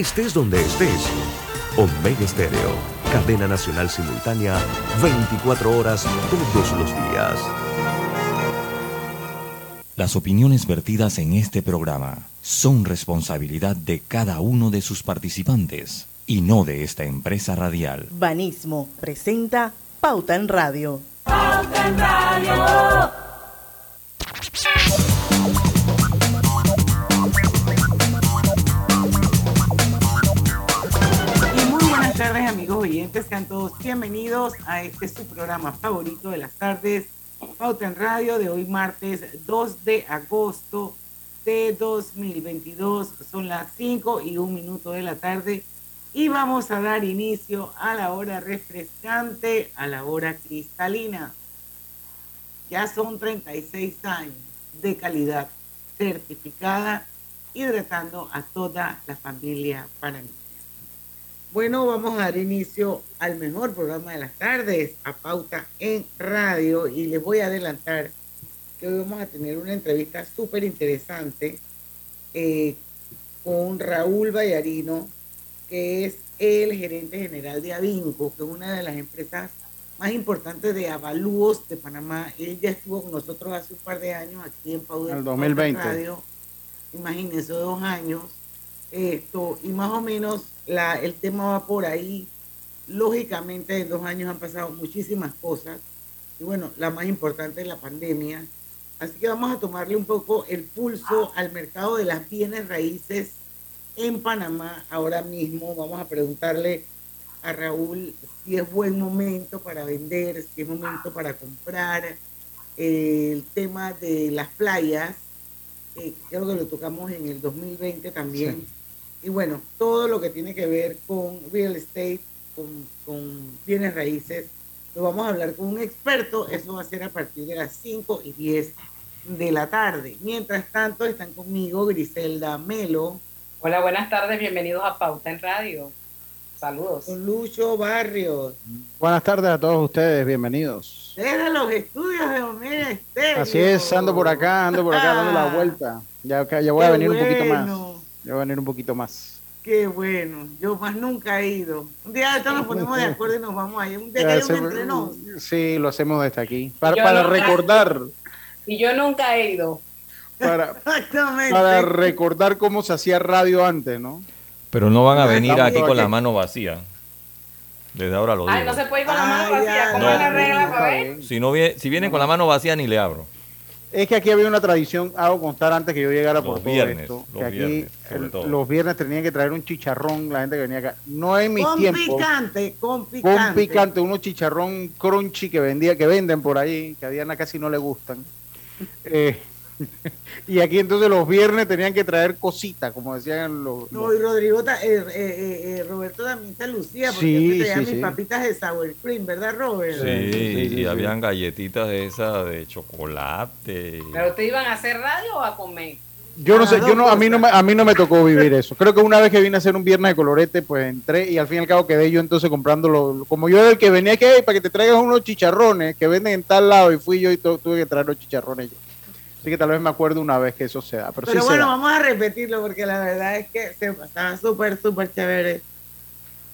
estés donde estés. Omega Estéreo, cadena nacional simultánea, 24 horas todos los días. Las opiniones vertidas en este programa son responsabilidad de cada uno de sus participantes y no de esta empresa radial. Banismo presenta Pauta en Radio. Pauta en Radio. Tardes amigos oyentes, sean todos bienvenidos a este su programa favorito de las tardes, Pauta en Radio de hoy martes 2 de agosto de 2022. Son las 5 y un minuto de la tarde y vamos a dar inicio a la hora refrescante, a la hora cristalina. Ya son 36 años de calidad certificada, hidratando a toda la familia panameña. Bueno, vamos a dar inicio al mejor programa de las tardes, a Pauta en Radio, y les voy a adelantar que hoy vamos a tener una entrevista súper interesante eh, con Raúl Vallarino, que es el gerente general de Avinco, que es una de las empresas más importantes de avalúos de Panamá. Él ya estuvo con nosotros hace un par de años aquí en Pauta, en 2020. Radio. Imagínense, dos años. Esto, y más o menos la, el tema va por ahí. Lógicamente, en dos años han pasado muchísimas cosas. Y bueno, la más importante es la pandemia. Así que vamos a tomarle un poco el pulso al mercado de las bienes raíces en Panamá ahora mismo. Vamos a preguntarle a Raúl si es buen momento para vender, si es momento para comprar. el tema de las playas, eh, creo que lo tocamos en el 2020 también. Y bueno, todo lo que tiene que ver con real estate, con, con, bienes raíces, lo vamos a hablar con un experto. Eso va a ser a partir de las 5 y 10 de la tarde. Mientras tanto, están conmigo Griselda Melo. Hola, buenas tardes, bienvenidos a Pauta en Radio. Saludos. Con Lucho Barrios. Buenas tardes a todos ustedes, bienvenidos. Desde los estudios de Omega Estéreo. Así es, ando por acá, ando por acá dando la vuelta. Ya, ya voy a venir un poquito más. Ya va a venir un poquito más. Qué bueno, yo más nunca he ido. Un día de nos ponemos de acuerdo y nos vamos a ir. Un día que hay un entreno. Sí, lo hacemos desde aquí. Para, para recordar. Y yo nunca he ido. Para, Exactamente. Para recordar cómo se hacía radio antes, ¿no? Pero no van a venir aquí con la mano vacía. Desde ahora lo digo. Ay, no se puede ir con la mano vacía. ¿Cómo es la regla para ver? Si, no viene, si vienen con la mano vacía, ni le abro. Es que aquí había una tradición, hago constar antes que yo llegara por los viernes, esto, que aquí los viernes tenían que traer un chicharrón, la gente que venía acá. No en mis con tiempos. Picante, con picante, con picante. unos chicharrón crunchy que vendía, que venden por ahí, que a Diana casi no le gustan. Eh, y aquí entonces los viernes tenían que traer cositas, como decían los. No, y Rodrigo, eh, eh, eh, Roberto también se lucía, porque sí, traía mis papitas de sour cream, ¿verdad, Robert? Sí, y habían galletitas de esas de chocolate. ¿Pero te iban a hacer radio o a comer? Yo no sé, yo no, a mí no, me, a mí no me tocó vivir eso. Creo que una vez que vine a hacer un viernes de colorete, pues entré y al fin y al cabo quedé yo entonces comprándolo. Como yo era el que venía aquí para que te traigas unos chicharrones que venden en tal lado y fui yo y tuve que traer los chicharrones yo. Así que tal vez me acuerdo una vez que eso se da. Pero, bueno, vamos a repetirlo porque la verdad es que se pasaba súper, súper chévere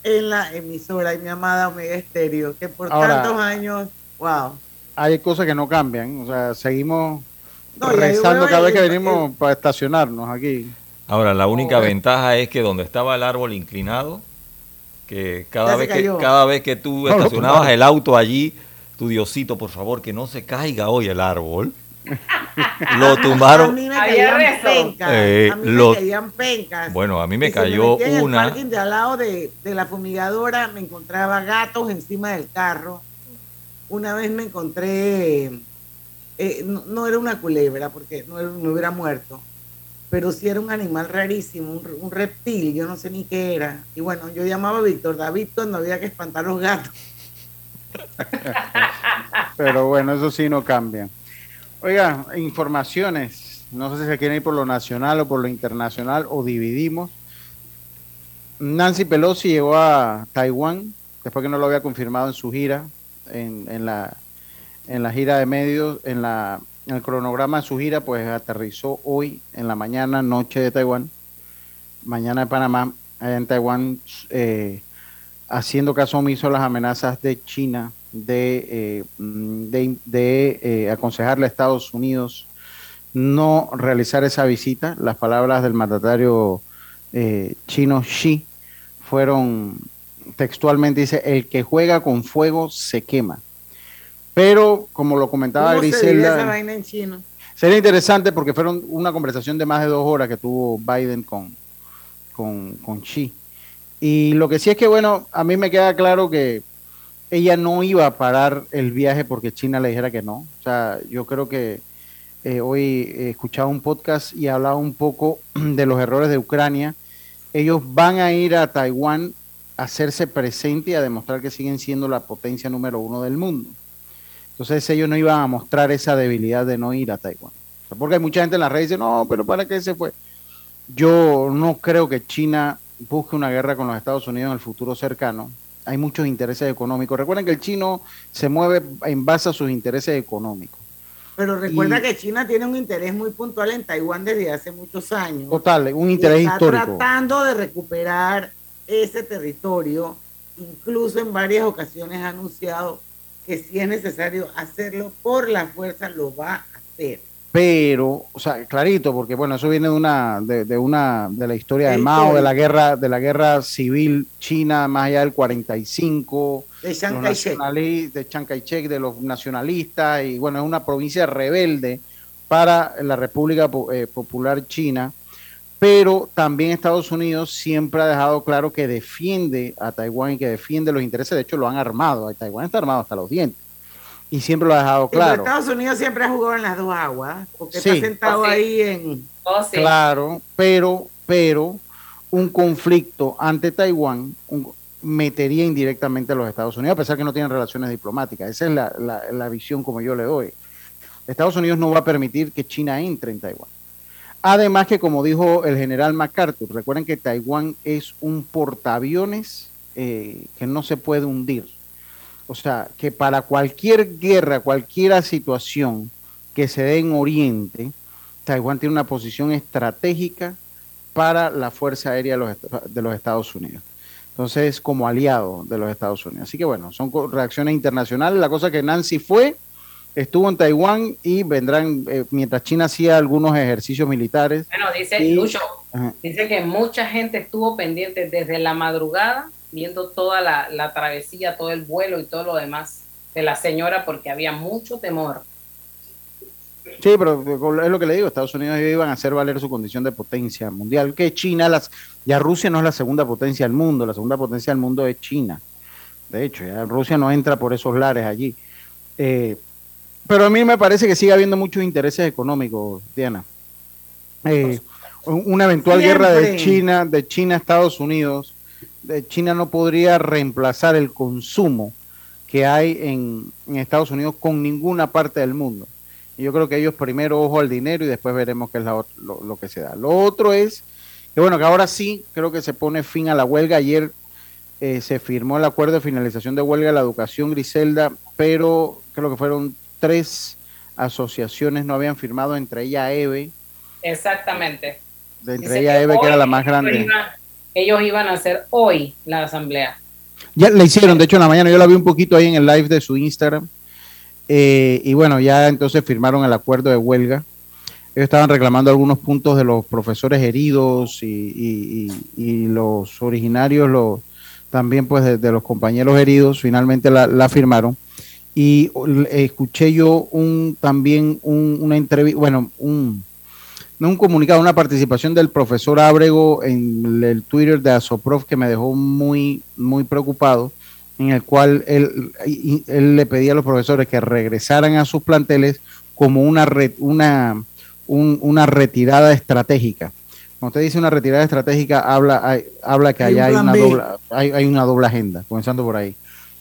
en la emisora y mi amada Omega Estéreo, que por tantos años, wow. Hay cosas que no cambian, o sea, seguimos rezando cada vez que venimos para estacionarnos aquí. Ahora, la única ventaja es que donde estaba el árbol inclinado, que cada, vez que, cada vez que tú estacionabas el auto allí, tu Diosito, por favor, que no se caiga hoy el árbol. Lo tumbaron. A mí me caían pencas. Eh, a mí me caían pencas. Bueno, a mí me cayó una. En el parking de al lado de, de, la fumigadora me encontraba gatos encima del carro. Una vez me encontré, eh, no, era una culebra porque no, no hubiera muerto, pero sí era un animal rarísimo, un, reptil, yo no sé ni qué era. Y bueno, yo llamaba a Víctor David cuando había que espantar los gatos. pero bueno, eso sí no cambia. Oiga, informaciones. No sé si se quieren ir por lo nacional o por lo internacional o dividimos. Nancy Pelosi llegó a Taiwán después que no lo había confirmado en su gira, en, la, en la gira de medios, en la el cronograma de su gira, pues aterrizó hoy en la mañana, noche de Taiwán, mañana de Panamá, en Taiwán, eh, haciendo caso omiso a las amenazas de China de, eh, de, eh, aconsejarle a Estados Unidos no realizar esa visita. Las palabras del mandatario chino Xi fueron textualmente, dice, el que juega con fuego se quema. Pero, como lo comentaba Griselda. Sería interesante porque fueron una conversación de más de dos horas que tuvo Biden con, con, con Xi. Y lo que sí es que, bueno, a mí me queda claro que ella no iba a parar el viaje porque China le dijera que no. O sea, yo creo que eh, hoy he escuchado un podcast y hablaba un poco de los errores de Ucrania. Ellos van a ir a Taiwán a hacerse presente y a demostrar que siguen siendo la potencia número uno del mundo. Entonces ellos no iban a mostrar esa debilidad de no ir a Taiwán. porque hay mucha gente en la red que dice, no, pero ¿para qué se fue? Yo no creo que China busque una guerra con los Estados Unidos en el futuro cercano. Hay muchos intereses económicos. Recuerden que el chino se mueve en base a sus intereses económicos. Pero recuerda que China tiene un interés muy puntual en Taiwán desde hace muchos años. Total, un interés está histórico. tratando de recuperar ese territorio. Incluso en varias ocasiones ha anunciado que si es necesario hacerlo por la fuerza, lo va a hacer. Pero, o sea, clarito, porque bueno, eso viene de una, de, una, de la historia de Mao, de la guerra, de la guerra civil china, más allá del 45, de Chiang Kai-shek, de, Chiang Kai de los nacionalistas, y bueno, es una provincia rebelde para la República eh, Popular China. Pero también Estados Unidos siempre ha dejado claro que defiende a Taiwán y que defiende los intereses, de hecho lo han armado, Taiwán está armado hasta los dientes y siempre lo ha dejado claro. Estados Unidos siempre ha jugado en las dos aguas, porque está sentado oh, ahí en... Oh, claro, pero, pero un conflicto ante Taiwán metería indirectamente a los Estados Unidos, a pesar que no tienen relaciones diplomáticas. Esa es la, la visión como yo le doy. Estados Unidos no va a permitir que China entre en Taiwán. Además que, como dijo el general MacArthur, recuerden que Taiwán es un portaaviones eh, que no se puede hundir. O sea, que para cualquier guerra, cualquier situación que se dé en Oriente, Taiwán tiene una posición estratégica para la Fuerza Aérea de los Estados Unidos. Entonces, como aliado de los Estados Unidos. Así que bueno, son reacciones internacionales. La cosa que Nancy fue, estuvo en Taiwán y vendrán, eh, mientras China hacía algunos ejercicios militares. Bueno, dice Lucho, dice que mucha gente estuvo pendiente desde la madrugada, viendo toda la, la, travesía, todo el vuelo y todo lo demás de la señora, porque había mucho temor. Sí, pero es lo que le digo, Estados Unidos iban a hacer valer su condición de potencia mundial, que China, las, ya Rusia no es la segunda potencia del mundo, la segunda potencia del mundo es China. De hecho, ya Rusia no entra por esos lares allí. Eh, pero a mí me parece que sigue habiendo muchos intereses económicos, Diana. Eh, una eventual guerra de China, de China a Estados Unidos, China no podría reemplazar el consumo que hay en, Estados Unidos con ninguna parte del mundo. Y yo creo que ellos primero ojo al dinero y después veremos qué es lo, lo, que se da. Lo otro es que bueno, que ahora sí creo que se pone fin a la huelga. Ayer eh, se firmó el acuerdo de finalización de huelga de la educación Griselda, pero creo que fueron tres asociaciones no habían firmado, entre ella EVE. Exactamente. entre ella EVE, que era la más grande. Ellos iban a hacer hoy la asamblea. Ya la hicieron, de hecho en la mañana yo la vi un poquito ahí en el live de su Instagram. Eh, y bueno, ya entonces firmaron el acuerdo de huelga. Ellos estaban reclamando algunos puntos de los profesores heridos y, los originarios, los, también pues de, los compañeros heridos, finalmente la, la firmaron y escuché yo un también una entrevista, bueno, un, un comunicado, una participación del profesor Ábrego en el Twitter de Asoprof que me dejó muy, muy preocupado, en el cual él, él le pedía a los profesores que regresaran a sus planteles como una, una una retirada estratégica. Cuando usted dice una retirada estratégica, habla, habla que allá hay, una doble, hay, una doble agenda, comenzando por ahí.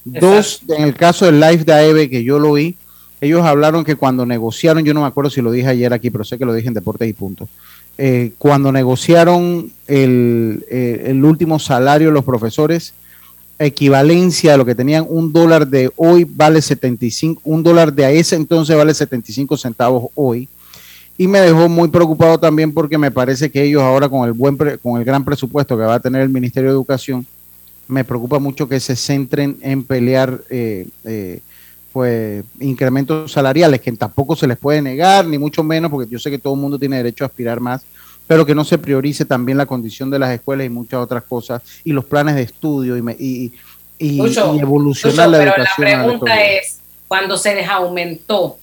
Dos, en el caso del Live de AEB, que yo lo vi, ellos hablaron que cuando negociaron, yo no me acuerdo si lo dije ayer aquí, pero sé que lo dije en Deportes y Punto, eh, cuando negociaron el, eh, el, último salario de los profesores, equivalencia de lo que tenían un dólar de hoy vale 75, un dólar de a ese entonces vale 75 centavos hoy. Y me dejó muy preocupado también porque me parece que ellos ahora con el buen con el gran presupuesto que va a tener el Ministerio de Educación, me preocupa mucho que se centren en pelear eh, eh, pues incrementos salariales que tampoco se les puede negar, ni mucho menos, porque yo sé que todo el mundo tiene derecho a aspirar más, pero que no se priorice también la condición de las escuelas y muchas otras cosas, y los planes de estudio y, y, evolucionar la educación. Pero la pregunta es, cuando se les aumentó,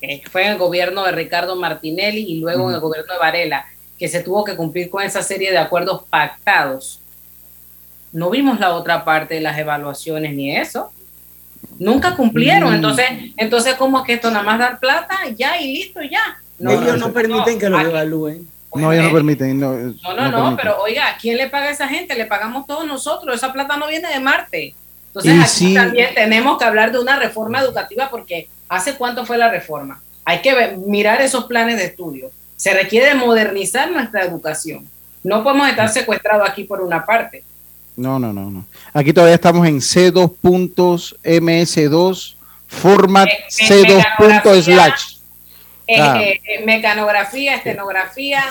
que fue en el gobierno de Ricardo Martinelli y luego en el gobierno de Varela, que se tuvo que cumplir con esa serie de acuerdos pactados, no vimos la otra parte de las evaluaciones ni eso. Nunca cumplieron. Mm. Entonces, entonces ¿cómo es que esto nada más dar plata ya y listo ya? No, ellos no, permiten que lo evalúen. no, ellos no permiten. No, no, no, pero oiga, ¿quién le paga a esa gente? Le pagamos todos nosotros. Esa plata no viene de Marte. Entonces, aquí también tenemos que hablar de una reforma educativa porque ¿hace cuánto fue la reforma? Hay que mirar esos planes de estudio. Se requiere modernizar nuestra educación. No podemos estar secuestrados aquí por una parte. No, no, no, no. Aquí todavía estamos en C2.ms2 format C2. slash. Eh, eh, mecanografía, estenografía,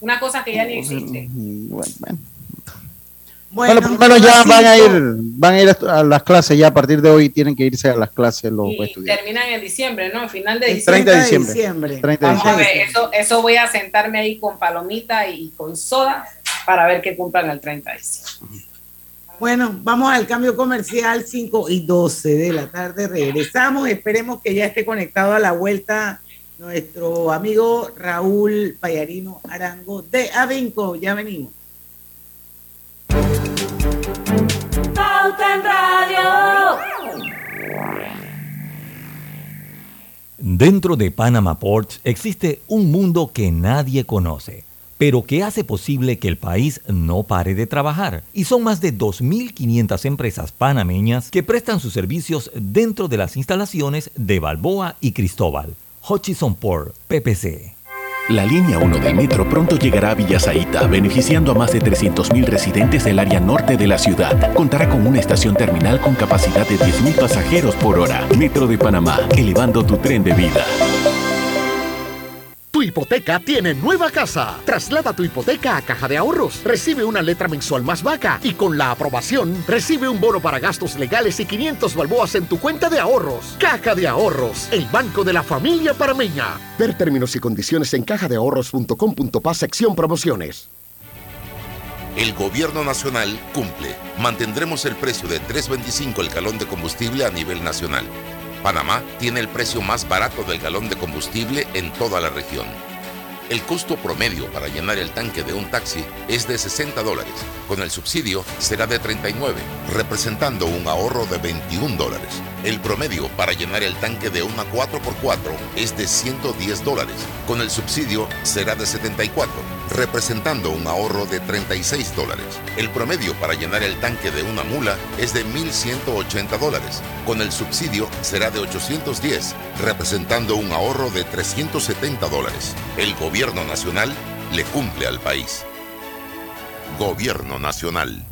una cosa que ya ni existe. Bueno, por lo menos ya van a ir, van a ir a las clases, ya a partir de hoy tienen que irse a las clases los y Terminan en diciembre, ¿no? Final de diciembre. 30 de diciembre. 30 de diciembre. eso, eso voy a sentarme ahí con palomita y con soda para ver que cumplan el 30 de diciembre. Bueno, vamos al cambio comercial 5 y 12 de la tarde. Regresamos. Esperemos que ya esté conectado a la vuelta nuestro amigo Raúl Payarino Arango de Avinco. Ya venimos. Dentro de Panama Ports existe un mundo que nadie conoce pero que hace posible que el país no pare de trabajar. Y son más de 2.500 empresas panameñas que prestan sus servicios dentro de las instalaciones de Balboa y Cristóbal. Hutchison Port, PPC. La línea 1 del metro pronto llegará a Villasaita, beneficiando a más de 300.000 residentes del área norte de la ciudad. Contará con una estación terminal con capacidad de 10.000 pasajeros por hora. Metro de Panamá, elevando tu tren de vida hipoteca tiene nueva casa. Traslada tu hipoteca a Caja de Ahorros. Recibe una letra mensual más vaca y con la aprobación recibe un bono para gastos legales y 500 balboas en tu cuenta de ahorros. Caja de Ahorros, el banco de la familia parameña. Ver términos y condiciones en cajadeahorros.com.pa sección promociones. El gobierno nacional cumple. Mantendremos el precio de 3.25 el galón de combustible a nivel nacional. Panamá tiene el precio más barato del galón de combustible en toda la región. El costo promedio para llenar el tanque de un taxi es de 60 dólares. Con el subsidio será de 39, representando un ahorro de 21 dólares. El promedio para llenar el tanque de una 4x4 es de 110 dólares. Con el subsidio será de 74, representando un ahorro de 36 dólares. El promedio para llenar el tanque de una mula es de 1.180 dólares. Con el subsidio será de 810, representando un ahorro de 370 dólares. El gobierno nacional le cumple al país. Gobierno Nacional.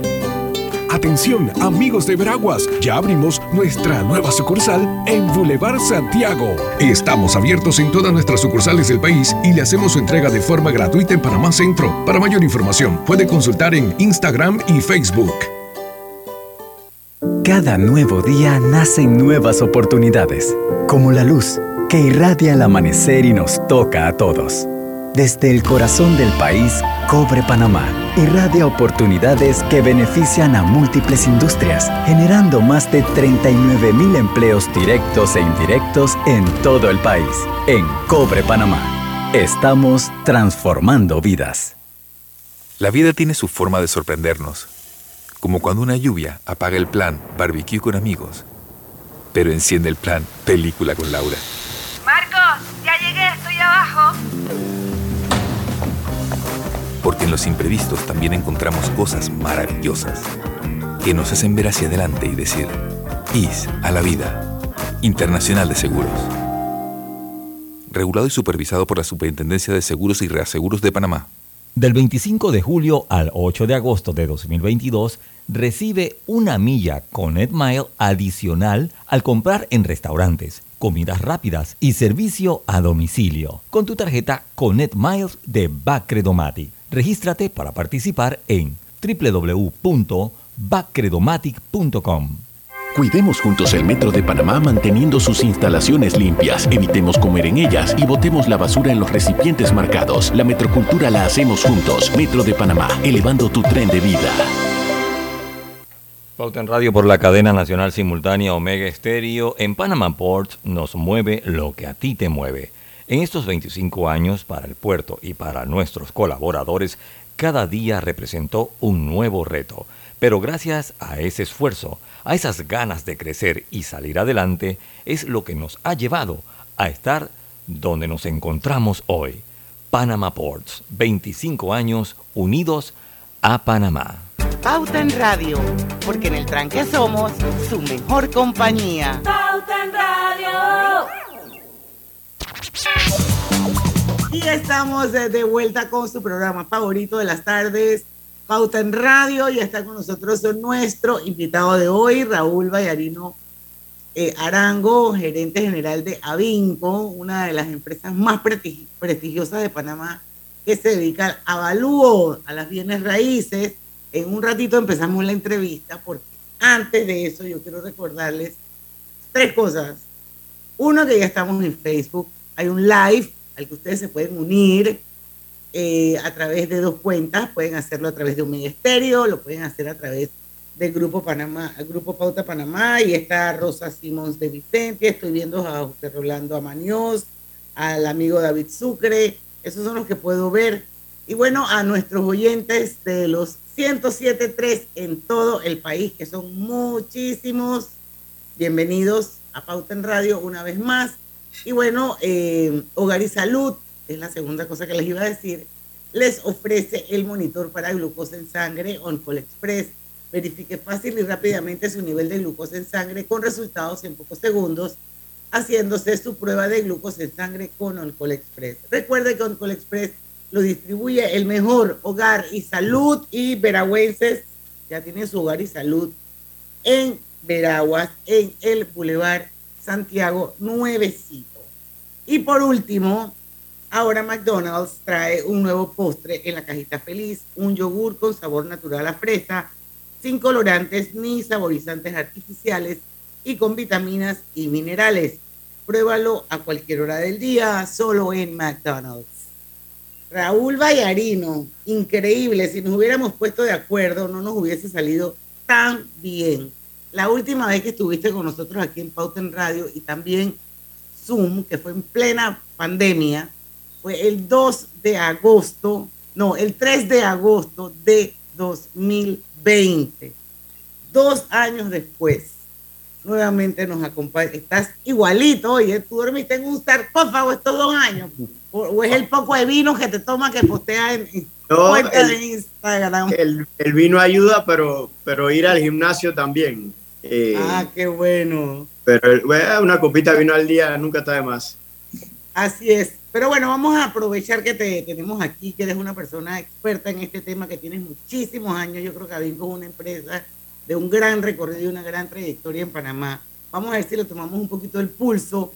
Atención, amigos de Veraguas, ya abrimos nuestra nueva sucursal en Boulevard Santiago. Estamos abiertos en todas nuestras sucursales del país y le hacemos su entrega de forma gratuita en Panamá Centro. Para mayor información, puede consultar en Instagram y Facebook. Cada nuevo día nacen nuevas oportunidades, como la luz que irradia el amanecer y nos toca a todos. Desde el corazón del país, Cobre Panamá irradia oportunidades que benefician a múltiples industrias, generando más de 39 mil empleos directos e indirectos en todo el país. En Cobre Panamá, estamos transformando vidas. La vida tiene su forma de sorprendernos, como cuando una lluvia apaga el plan barbecue con amigos, pero enciende el plan película con Laura. En los imprevistos también encontramos cosas maravillosas que nos hacen ver hacia adelante y decir, IS a la vida, Internacional de Seguros. Regulado y supervisado por la Superintendencia de Seguros y Reaseguros de Panamá. Del 25 de julio al 8 de agosto de 2022, recibe una milla con Mile adicional al comprar en restaurantes, comidas rápidas y servicio a domicilio con tu tarjeta Connect Miles de Bacredomati. Regístrate para participar en www.bacredomatic.com. Cuidemos juntos el Metro de Panamá manteniendo sus instalaciones limpias, evitemos comer en ellas y botemos la basura en los recipientes marcados. La metrocultura la hacemos juntos. Metro de Panamá, elevando tu tren de vida. Pauta en Radio por la cadena nacional simultánea Omega Estéreo. En Panama Port nos mueve lo que a ti te mueve. En estos 25 años para el puerto y para nuestros colaboradores, cada día representó un nuevo reto. Pero gracias a ese esfuerzo, a esas ganas de crecer y salir adelante, es lo que nos ha llevado a estar donde nos encontramos hoy. Panama Ports, 25 años unidos a Panamá. Pauta en Radio, porque en el tranque somos su mejor compañía. Pauta en Radio. Y estamos de vuelta con su programa favorito de las tardes, Pauta en Radio. Y está con nosotros nuestro invitado de hoy, Raúl Vallarino eh, Arango, gerente general de Avinco, una de las empresas más prestigiosas de Panamá que se dedica al avalúo a las bienes raíces. En un ratito empezamos la entrevista porque antes de eso yo quiero recordarles tres cosas. Uno, que ya estamos en Facebook, hay un live al que ustedes se pueden unir eh, a través de dos cuentas, pueden hacerlo a través de un ministerio, lo pueden hacer a través del Grupo Panamá, Grupo Pauta Panamá, y está Rosa Simons de Vicente, estoy viendo a José Rolando Amañoz, al amigo David Sucre, esos son los que puedo ver. Y bueno, a nuestros oyentes de los 107.3 en todo el país, que son muchísimos, bienvenidos a Pauta en Radio una vez más. Y bueno, eh, Hogar y Salud, es la segunda cosa que les iba a decir, les ofrece el monitor para glucosa en sangre OnCall Express. Verifique fácil y rápidamente su nivel de glucosa en sangre con resultados en pocos segundos, haciéndose su prueba de glucosa en sangre con OnCall Express. Recuerde que OnCall Express lo distribuye el mejor hogar y salud y veragüenses ya tienen su hogar y salud en Veraguas, en el Boulevard Santiago nuevecito. Y por último, ahora McDonald's trae un nuevo postre en la cajita feliz, un yogur con sabor natural a fresa, sin colorantes ni saborizantes artificiales y con vitaminas y minerales. Pruébalo a cualquier hora del día, solo en McDonald's. Raúl Vallarino, increíble, si nos hubiéramos puesto de acuerdo no nos hubiese salido tan bien la última vez que estuviste con nosotros aquí en Pauta en Radio y también Zoom, que fue en plena pandemia, fue el 2 de agosto, no, el 3 de agosto de 2020. Dos años después, nuevamente nos acompaña. Estás igualito, oye, tú dormiste en un sarcófago estos dos años. O, es el poco de vino que te toma que postea en, Instagram. El, el, vino ayuda, pero, pero ir al gimnasio también. Eh, ah, qué bueno. Pero una copita vino al día nunca está de más. Así es. Pero bueno, vamos a aprovechar que te tenemos aquí, que eres una persona experta en este tema, que tienes muchísimos años. Yo creo que Avinco es una empresa de un gran recorrido y una gran trayectoria en Panamá. Vamos a ver si le tomamos un poquito el pulso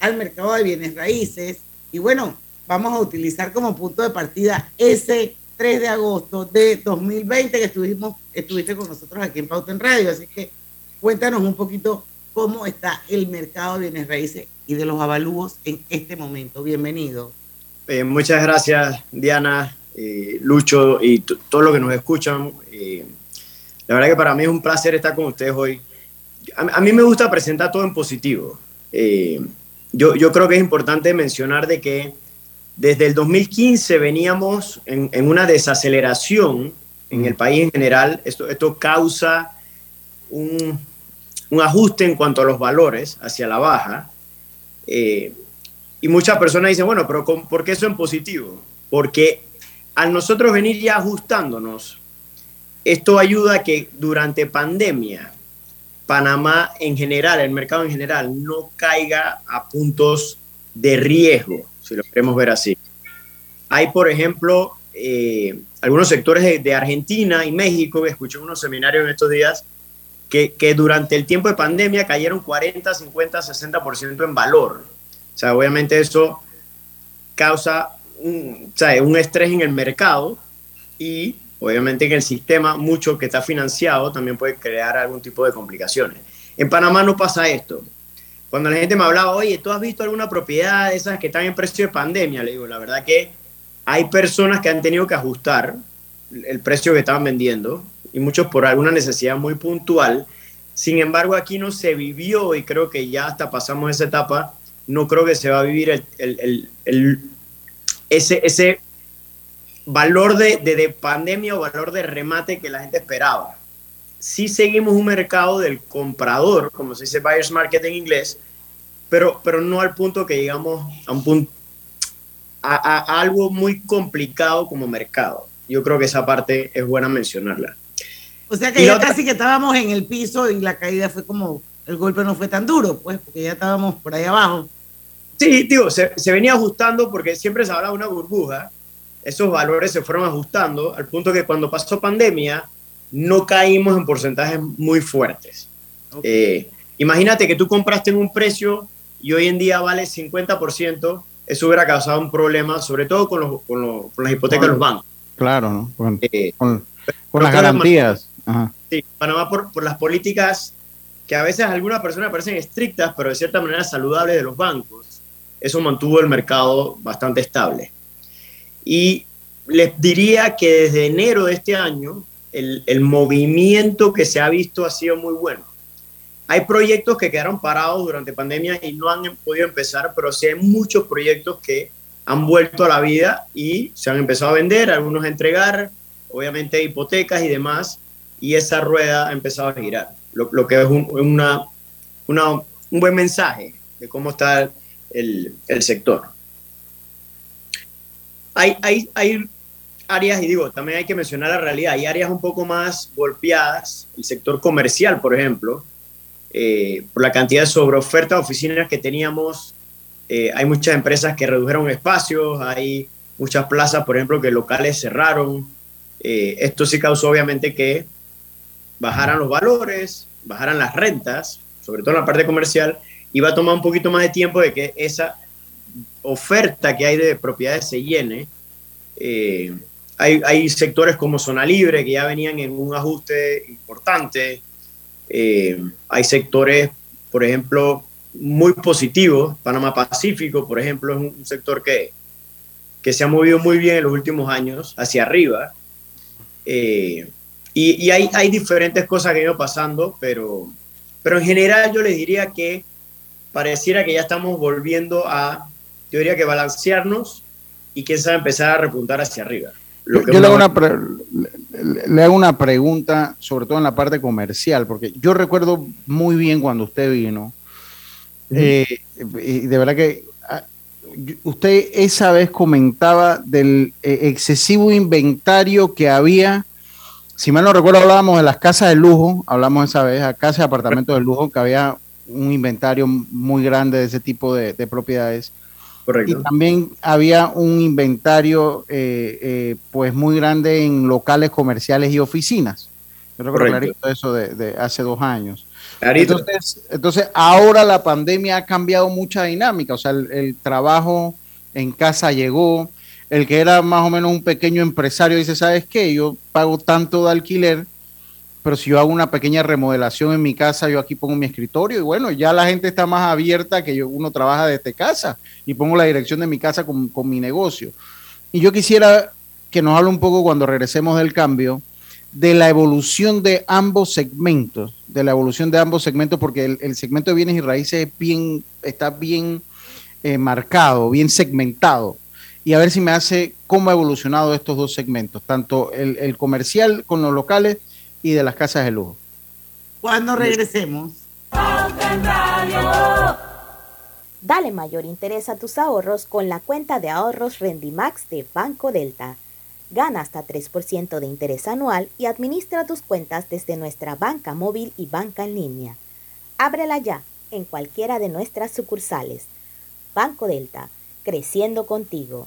al mercado de bienes raíces. Y bueno, vamos a utilizar como punto de partida ese 3 de agosto de 2020 que estuvimos, estuviste con nosotros aquí en Pauta en Radio. Así que Cuéntanos un poquito cómo está el mercado de bienes raíces y de los avalúos en este momento. Bienvenido. eh, muchas gracias Diana, eh, Lucho y todos los que nos escuchan. Eh, la verdad que para mí es un placer estar con ustedes hoy. A, mí me gusta presentar todo en positivo. Yo, yo, creo que es importante mencionar de que desde el 2015 veníamos en, en una desaceleración en el país en general. Esto, esto causa un, un ajuste en cuanto a los valores hacia la baja. Eh, y muchas personas dicen, bueno, pero ¿por qué eso en positivo? Porque al nosotros venir ya ajustándonos, esto ayuda a que durante pandemia, Panamá en general, el mercado en general, no caiga a puntos de riesgo, si lo queremos ver así. Hay, por ejemplo, eh, algunos sectores de, Argentina y México, escuché unos seminarios en estos días, que, durante el tiempo de pandemia cayeron 40, 50, 60% en valor. O sea, obviamente eso causa un, un estrés en el mercado y obviamente en el sistema, mucho que está financiado también puede crear algún tipo de complicaciones. En Panamá no pasa esto. Cuando la gente me hablaba, oye, ¿tú has visto alguna propiedad de esas que están en precio de pandemia? Le digo, la verdad que hay personas que han tenido que ajustar el precio que estaban vendiendo y muchos por alguna necesidad muy puntual. Sin embargo, aquí no se vivió y creo que ya hasta pasamos esa etapa. No creo que se va a vivir el, ese, ese valor de, de, pandemia o valor de remate que la gente esperaba. Sí seguimos un mercado del comprador, como se dice buyer's market en inglés, pero, pero no al punto que llegamos a un punto, a algo muy complicado como mercado. Yo creo que esa parte es buena mencionarla. O sea que ya casi que estábamos en el piso y la caída fue como, el golpe no fue tan duro, pues, porque ya estábamos por ahí abajo. Sí, digo, se, venía ajustando porque siempre se habla de una burbuja. Esos valores se fueron ajustando al punto que cuando pasó pandemia no caímos en porcentajes muy fuertes. Eh, imagínate que tú compraste en un precio y hoy en día vale 50%, eso hubiera causado un problema, sobre todo con, los, con, las hipotecas de los bancos. Claro, ¿no? con, eh, con las garantías. Sí, Panamá por, por, las políticas que a veces algunas personas parecen estrictas, pero de cierta manera saludables de los bancos, eso mantuvo el mercado bastante estable. Y les diría que desde enero de este año, el, el movimiento que se ha visto ha sido muy bueno. Hay proyectos que quedaron parados durante pandemia y no han podido empezar, pero sí hay muchos proyectos que han vuelto a la vida y se han empezado a vender, algunos a entregar, obviamente hipotecas y demás, y esa rueda ha empezado a girar, lo, que es un, una, un buen mensaje de cómo está el, el sector. Hay, hay, hay, áreas, y digo, también hay que mencionar la realidad, hay áreas un poco más golpeadas, el sector comercial, por ejemplo, eh, por la cantidad de sobreoferta de oficinas que teníamos, eh, hay muchas empresas que redujeron espacios, hay muchas plazas, por ejemplo, que locales cerraron. Eh, esto sí causó obviamente que bajaran los valores, bajaran las rentas, sobre todo en la parte comercial, y va a tomar un poquito más de tiempo de que esa oferta que hay de propiedades se llene. Eh, hay, sectores como Zona Libre que ya venían en un ajuste importante. Eh, hay sectores, por ejemplo, muy positivos. Panamá Pacífico, por ejemplo, es un sector que, que se ha movido muy bien en los últimos años hacia arriba. Eh, y, hay, hay, diferentes cosas que han ido pasando, pero, pero en general yo les diría que pareciera que ya estamos volviendo a, yo diría que balancearnos y quién sabe empezar a repuntar hacia arriba. yo le, hago una le hago una pregunta, sobre todo en la parte comercial, porque yo recuerdo muy bien cuando usted vino, eh, y de verdad que ah, usted esa vez comentaba del eh, excesivo inventario que había si mal no recuerdo, hablábamos de las casas de lujo, hablamos esa vez, a casas de apartamentos de lujo, que había un inventario muy grande de ese tipo de, propiedades. Correcto. Y también había un inventario eh, eh, pues muy grande en locales comerciales y oficinas. Yo recuerdo clarito eso de, hace dos años. Entonces, entonces, ahora la pandemia ha cambiado mucha dinámica, o sea, el trabajo en casa llegó, el que era más o menos un pequeño empresario dice, ¿sabes qué? Yo pago tanto de alquiler, pero si yo hago una pequeña remodelación en mi casa, yo aquí pongo mi escritorio y bueno, ya la gente está más abierta que yo, uno trabaja desde casa y pongo la dirección de mi casa con, con mi negocio. Y yo quisiera que nos hable un poco cuando regresemos del cambio de la evolución de ambos segmentos, de la evolución de ambos segmentos, porque el, segmento de bienes y raíces bien, está bien eh, marcado, bien segmentado. Y a ver si me hace cómo ha evolucionado estos dos segmentos, tanto el, comercial con los locales y de las casas de lujo. Cuando regresemos. Dale mayor interés a tus ahorros con la cuenta de ahorros Rendimax de Banco Delta. Gana hasta 3% de interés anual y administra tus cuentas desde nuestra banca móvil y banca en línea. Ábrela ya en cualquiera de nuestras sucursales. Banco Delta, creciendo contigo.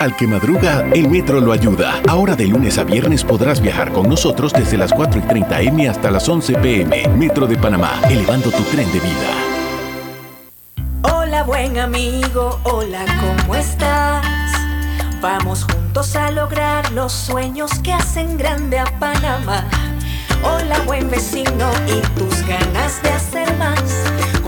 Al que madruga, el metro lo ayuda. Ahora de lunes a viernes podrás viajar con nosotros desde las 4 y 30 M hasta las 11 PM. Metro de Panamá, elevando tu tren de vida. Hola buen amigo, hola, ¿cómo estás? Vamos juntos a lograr los sueños que hacen grande a Panamá. Hola buen vecino y tus ganas de hacer más.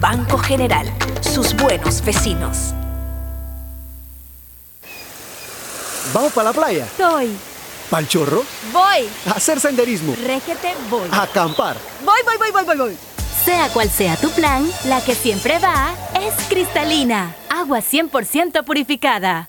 Banco General, sus buenos vecinos. ¿Vamos para la playa? Estoy. ¿Pal chorro? Voy. A hacer senderismo. Régete, voy. A acampar. Voy, voy, voy, voy, voy, voy. Sea cual sea tu plan, la que siempre va es cristalina. Agua 100% purificada.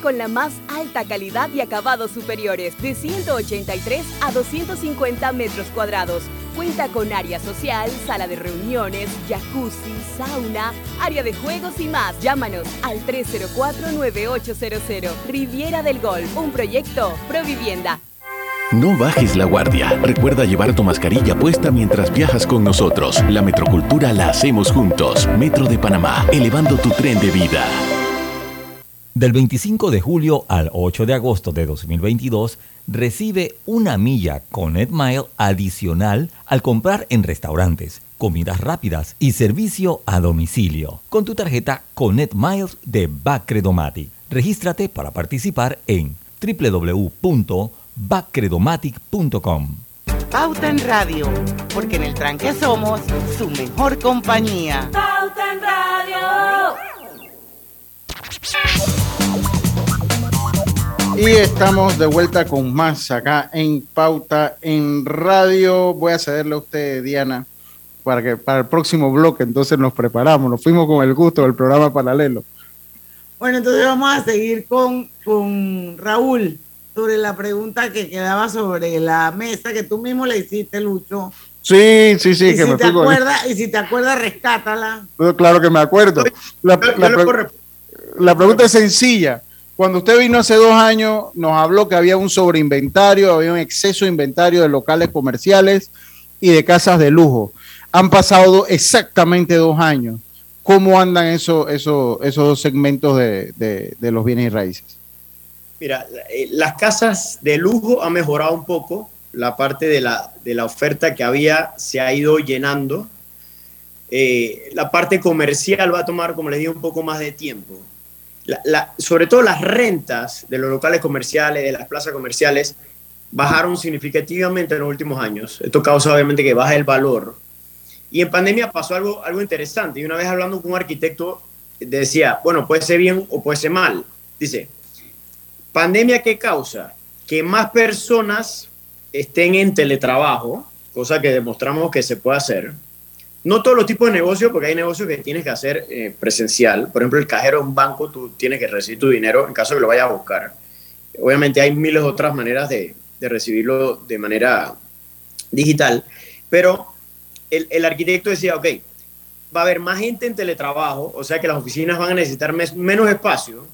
con la más alta calidad y acabados superiores, de 183 a 250 metros cuadrados. Cuenta con área social, sala de reuniones, jacuzzi, sauna, área de juegos y más. Llámanos al 304-9800. Riviera del Golf, un proyecto Provivienda. No bajes la guardia. Recuerda llevar tu mascarilla puesta mientras viajas con nosotros. La metrocultura la hacemos juntos. Metro de Panamá, elevando tu tren de vida. Del 25 de julio al 8 de agosto de 2022, recibe una milla con Mile adicional al comprar en restaurantes, comidas rápidas y servicio a domicilio con tu tarjeta Connect Miles de Bacredomatic. Regístrate para participar en www bacredomatic.com. Pauta en Radio, porque en el tranque somos su mejor compañía. Pauta en Radio. Y estamos de vuelta con más acá en Pauta en Radio. Voy a cederle a usted, Diana, para que para el próximo bloque entonces nos preparamos. Nos fuimos con el gusto del programa paralelo. Bueno, entonces vamos a seguir con, con Raúl sobre la pregunta que quedaba sobre la mesa que tú mismo le hiciste, Lucho, Sí, sí, sí, y que si me te acuerdas, y si te acuerdas, rescátala. Claro que me acuerdo. La, la pre- la pregunta es sencilla. Cuando usted vino hace dos años, nos habló que había un sobreinventario, había un exceso de inventario de locales comerciales y de casas de lujo. Han pasado do- exactamente dos años. ¿Cómo andan eso, eso- esos dos segmentos de, de- de los bienes y raíces? Mira, eh, las casas de lujo han mejorado un poco. La parte de la, de la oferta que había se ha ido llenando. Eh, la parte comercial va a tomar, como les digo, un poco más de tiempo. Sobre todo las rentas de los locales comerciales, de las plazas comerciales, bajaron significativamente en los últimos años. Esto causa obviamente que baje el valor. Y en pandemia pasó algo, algo interesante. Y una vez hablando con un arquitecto, decía, bueno, puede ser bien o puede ser mal. Dice, ¿Pandemia qué causa? Que más personas estén en teletrabajo, cosa que demostramos que se puede hacer. No todos los tipos de negocios, porque hay negocios que tienes que hacer eh, presencial. Por ejemplo, el cajero de un banco, tú tienes que recibir tu dinero en caso de que lo vayas a buscar. Obviamente hay miles de otras maneras de, recibirlo de manera digital, pero el, arquitecto decía, ok, va a haber más gente en teletrabajo, o sea que las oficinas van a necesitar menos espacio,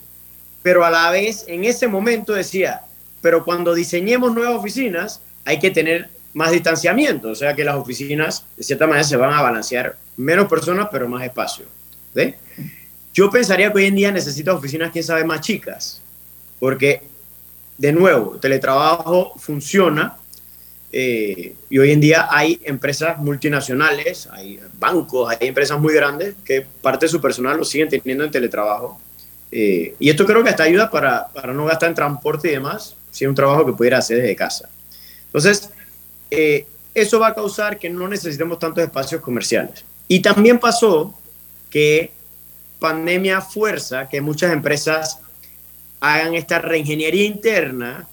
pero a la vez en ese momento decía, pero cuando diseñemos nuevas oficinas hay que tener más distanciamiento, o sea que las oficinas de cierta manera se van a balancear menos personas pero más espacio. ¿sí? Yo pensaría que hoy en día necesita oficinas, quién sabe, más chicas, porque de nuevo, teletrabajo funciona eh, y hoy en día hay empresas multinacionales, hay bancos, hay empresas muy grandes que parte de su personal lo siguen teniendo en teletrabajo. Eh, y esto creo que hasta ayuda para, para no gastar en transporte y demás, si es un trabajo que pudiera hacer desde casa. Entonces, eh, eso va a causar que no necesitemos tantos espacios comerciales. Y también pasó que pandemia fuerza que muchas empresas hagan esta reingeniería interna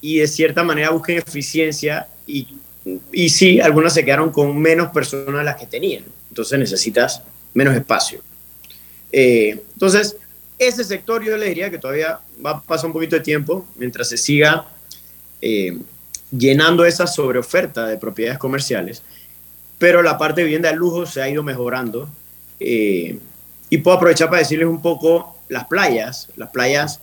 y de cierta manera busquen eficiencia y, y sí, algunas se quedaron con menos personas las que tenían. Entonces necesitas menos espacio. Eh, entonces, ese sector yo le diría que todavía va a pasar un poquito de tiempo mientras se siga eh, llenando esa sobreoferta de propiedades comerciales, pero la parte de vivienda de lujo se ha ido mejorando. eh, y puedo aprovechar para decirles un poco las playas. Las playas,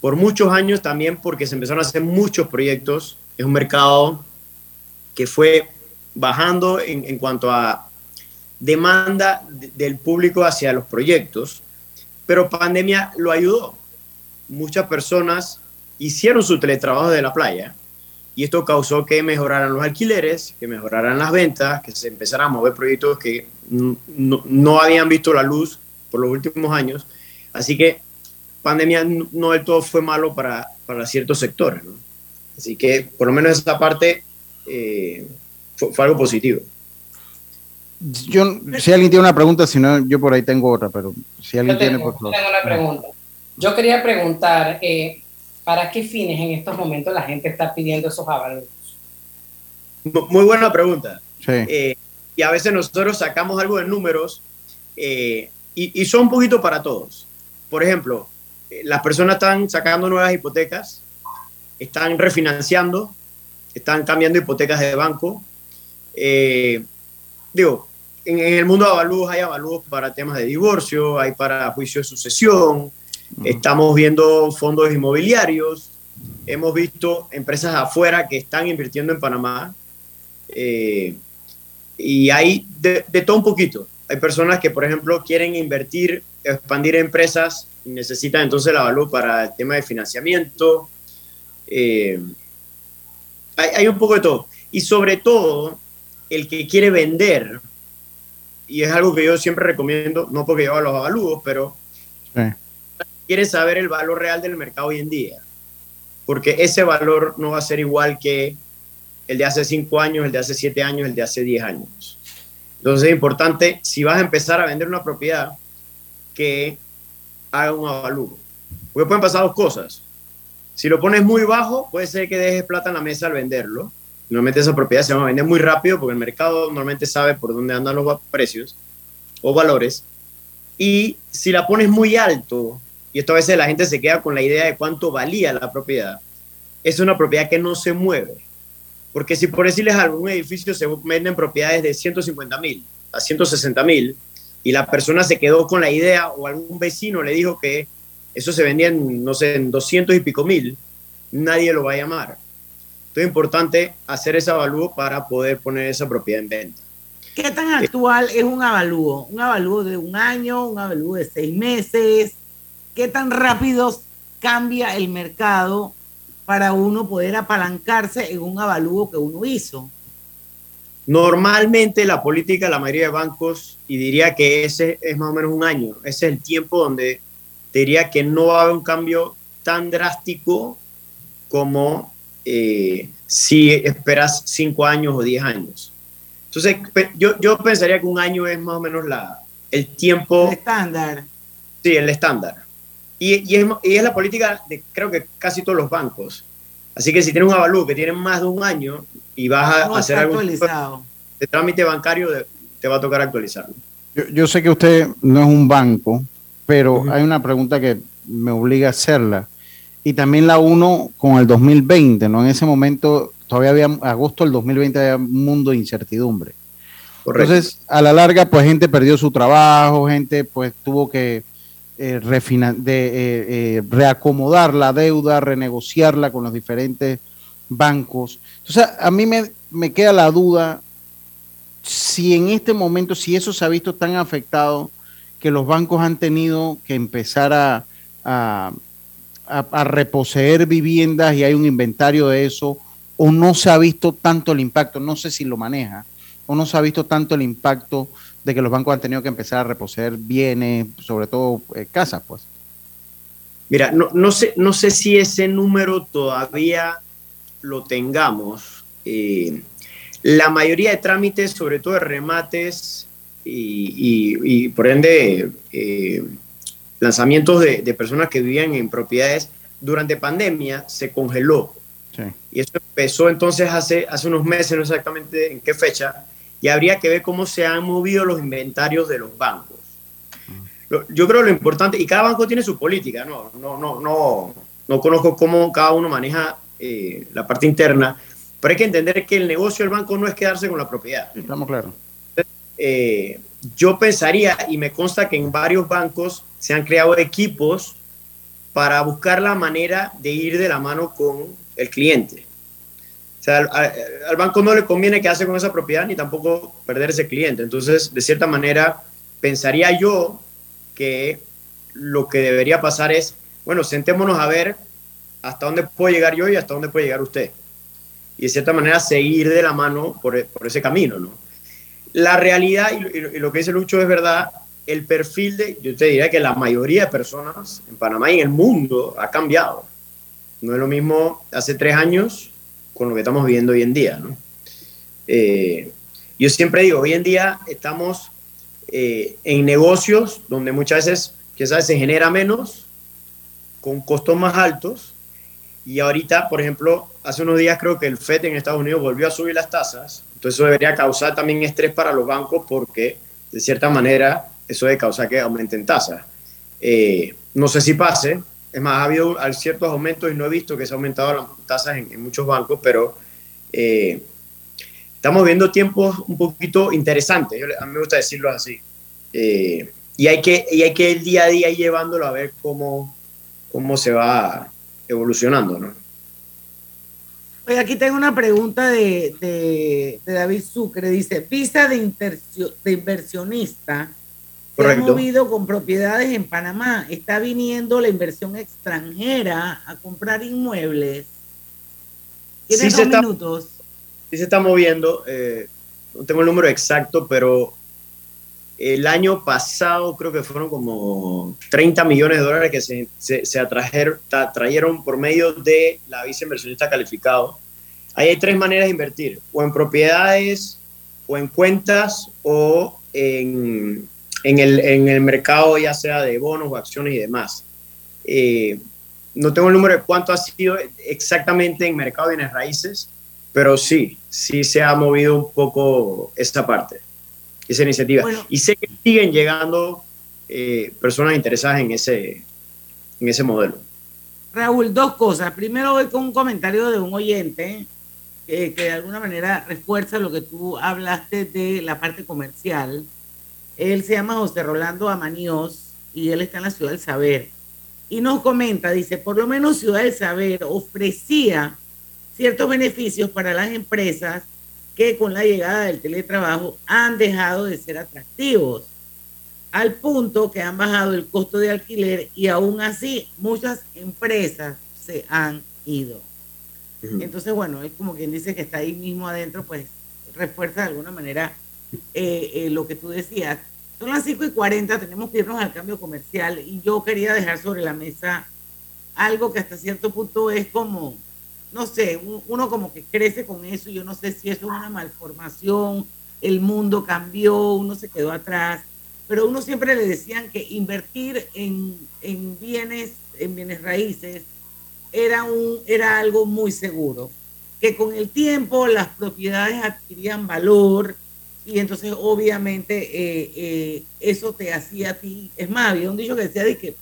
por muchos años también, porque se empezaron a hacer muchos proyectos, es un mercado que fue bajando en, cuanto a demanda de- del público hacia los proyectos, pero pandemia lo ayudó. Muchas personas hicieron su teletrabajo de la playa y esto causó que mejoraran los alquileres, que mejoraran las ventas, que se empezaran a mover proyectos que no, no habían visto la luz por los últimos años. Así que pandemia no del todo fue malo para, para ciertos sectores. ¿no? Así que por lo menos esa parte eh, fue, fue algo positivo. Yo, si alguien tiene una pregunta, si no, yo por ahí tengo otra, pero si alguien Yo tiene, por favor. tengo una pregunta. Yo quería preguntar, eh, ¿para qué fines en estos momentos la gente está pidiendo esos avalos? Mu- Muy buena pregunta. Sí. Eh, y a veces nosotros sacamos algo de números eh, y, y son un poquito para todos. Por ejemplo, eh, las personas están sacando nuevas hipotecas, están refinanciando, están cambiando hipotecas de banco. Eh, digo, en, en el mundo de avalúos hay avalúos para temas de divorcio, hay para juicio de sucesión, estamos viendo fondos inmobiliarios, hemos visto empresas afuera que están invirtiendo en Panamá. eh, y hay de, de todo un poquito. Hay personas que, por ejemplo, quieren invertir, expandir empresas y necesitan entonces la avalúo para el tema de financiamiento. Eh, hay, hay un poco de todo. Y sobre todo, el que quiere vender, y es algo que yo siempre recomiendo, no porque yo haga los avalúos, pero quiere saber el valor real del mercado hoy en día. Porque ese valor no va a ser igual que el de hace 5 años, el de hace 7 años, el de hace 10 años. Entonces es importante, si vas a empezar a vender una propiedad, que haga un avalúo. Porque pueden pasar dos cosas. Si lo pones muy bajo, puede ser que dejes plata en la mesa al venderlo. Normalmente esa propiedad se va a vender muy rápido porque el mercado normalmente sabe por dónde andan los precios o valores. Y si la pones muy alto, y esto a veces la gente se queda con la idea de cuánto valía la propiedad, es una propiedad que no se mueve. Porque si por decirles algo, un edificio se venden propiedades de 150 mil a 160 mil y la persona se quedó con la idea o algún vecino le dijo que eso se vendía en, no sé, en 200 y pico mil, nadie lo va a llamar. Entonces es importante hacer ese avalúo para poder poner esa propiedad en venta. ¿Qué tan actual es un avalúo? ¿Un avalúo de un año? ¿Un avalúo de seis meses? ¿Qué tan rápido cambia el mercado para uno poder apalancarse en un avalúo que uno hizo? Normalmente la política de la mayoría de bancos, y diría que ese es más o menos un año, ese es el tiempo donde diría que no va a haber un cambio tan drástico como eh, si esperas cinco años o diez años. Entonces, yo, yo pensaría que un año es más o menos la, el tiempo... El estándar. Sí, el estándar. Y, y, es, y, es, la política de creo que casi todos los bancos. Así que si tienes un avalúo que tiene más de un año y vas a hacer algo de trámite bancario, te va a tocar actualizarlo. Yo, yo, sé que usted no es un banco, pero uh -huh. hay una pregunta que me obliga a hacerla. Y también la uno con el 2020, ¿no? En ese momento todavía había, agosto del 2020 había un mundo de incertidumbre. Correcto. Entonces, a la larga, pues gente perdió su trabajo, gente pues tuvo que eh, de, eh, eh, reacomodar la deuda, renegociarla con los diferentes bancos. Entonces, a mí me, me queda la duda si en este momento, si eso se ha visto tan afectado que los bancos han tenido que empezar a, a, a, a reposeer viviendas y hay un inventario de eso, o no se ha visto tanto el impacto, no sé si lo maneja, o no se ha visto tanto el impacto de que los bancos han tenido que empezar a reposeer bienes, sobre todo eh, casas, pues. Mira, no, no, sé, no sé si ese número todavía lo tengamos. Eh, la mayoría de trámites, sobre todo de remates y, y, y por ende eh, lanzamientos de, de, personas que vivían en propiedades durante pandemia, se congeló. Sí. Y eso empezó entonces hace, hace unos meses, no exactamente en qué fecha, y habría que ver cómo se han movido los inventarios de los bancos. Yo creo lo importante, y cada banco tiene su política, no, no, no, no, no conozco cómo cada uno maneja eh, la parte interna, pero hay que entender que el negocio del banco no es quedarse con la propiedad. Estamos claros. Eh, yo pensaría, y me consta que en varios bancos se han creado equipos para buscar la manera de ir de la mano con el cliente. O sea, al, banco no le conviene quedarse con esa propiedad ni tampoco perder ese cliente. Entonces, de cierta manera, pensaría yo que lo que debería pasar es, bueno, sentémonos a ver hasta dónde puedo llegar yo y hasta dónde puede llegar usted. Y de cierta manera seguir de la mano por, ese camino, ¿no? La realidad y, lo que dice Lucho es verdad, el perfil de, yo te diría que la mayoría de personas en Panamá y en el mundo ha cambiado. No es lo mismo hace tres años con lo que estamos viviendo hoy en día. ¿no? Eh, yo siempre digo, hoy en día estamos eh, en negocios donde muchas veces quizás se genera menos, con costos más altos, y ahorita, por ejemplo, hace unos días creo que el FED en Estados Unidos volvió a subir las tasas, entonces eso debería causar también estrés para los bancos porque de cierta manera eso debe causar que aumenten tasas. Eh, no sé si pase, es más, ha habido ciertos aumentos y no he visto que se ha aumentado las tasas en, muchos bancos, pero eh, estamos viendo tiempos un poquito interesantes. Yo, a mí me gusta decirlo así. Eh, y, hay que, y hay que el día a día llevándolo a ver cómo, cómo se va evolucionando. ¿no? Oye, aquí tengo una pregunta de, de, de David Sucre. Dice, visa de, de inversionista se ha movido con propiedades en Panamá. Está viniendo la inversión extranjera a comprar inmuebles. Tienes sí dos está, minutos. Sí se está moviendo. Eh, no tengo el número exacto, pero el año pasado creo que fueron como 30 millones de dólares que se, se, se atrajeron, trajeron por medio de la visa inversionista calificado. Ahí hay tres maneras de invertir, o en propiedades, o en cuentas, o en en el, en el mercado, ya sea de bonos o acciones y demás. Eh, no tengo el número de cuánto ha sido exactamente en mercado de bienes raíces, pero sí, sí se ha movido un poco esta parte, esa iniciativa. Bueno, y sé que siguen llegando eh, personas interesadas en ese, en ese modelo. Raúl, dos cosas. Primero voy con un comentario de un oyente que, de alguna manera refuerza lo que tú hablaste de la parte comercial. Él se llama José Rolando Amaníos y él está en la Ciudad del Saber. Y nos comenta, dice, por lo menos Ciudad del Saber ofrecía ciertos beneficios para las empresas que con la llegada del teletrabajo han dejado de ser atractivos, al punto que han bajado el costo de alquiler y aún así muchas empresas se han ido. Entonces, bueno, es como quien dice que está ahí mismo adentro, pues refuerza de alguna manera eh, eh, lo que tú decías. Son las 5 y 40, tenemos que irnos al cambio comercial y yo quería dejar sobre la mesa algo que hasta cierto punto es como, no sé, uno como que crece con eso, yo no sé si eso es una malformación, el mundo cambió, uno se quedó atrás, pero uno siempre le decían que invertir en, en bienes, en bienes raíces, era, un, era algo muy seguro, que con el tiempo las propiedades adquirían valor y entonces obviamente eh, eh, eso te hacía a ti, es más, había un dicho que decía de que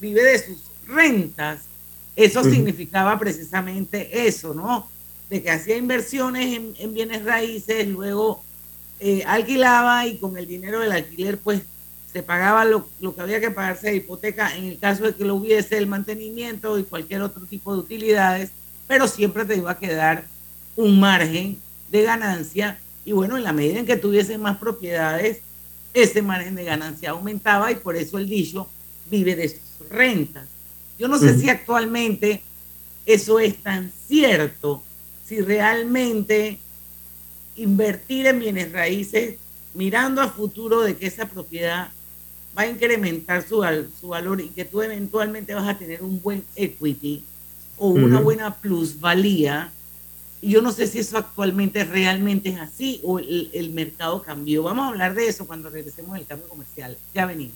vive de sus rentas, eso significaba precisamente eso, ¿no? De que hacía inversiones en, bienes raíces, luego eh, alquilaba y con el dinero del alquiler pues se pagaba lo, que había que pagarse de hipoteca en el caso de que lo hubiese el mantenimiento y cualquier otro tipo de utilidades, pero siempre te iba a quedar un margen de ganancia y bueno, en la medida en que tuviese más propiedades, ese margen de ganancia aumentaba y por eso el dicho vive de sus rentas. Yo no sé si actualmente eso es tan cierto, si realmente invertir en bienes raíces mirando a futuro de que esa propiedad va a incrementar su, su valor y que tú eventualmente vas a tener un buen equity o una buena plusvalía. Yo no sé si eso actualmente realmente es así o el, mercado cambió. Vamos a hablar de eso cuando regresemos al cambio comercial. Ya venimos.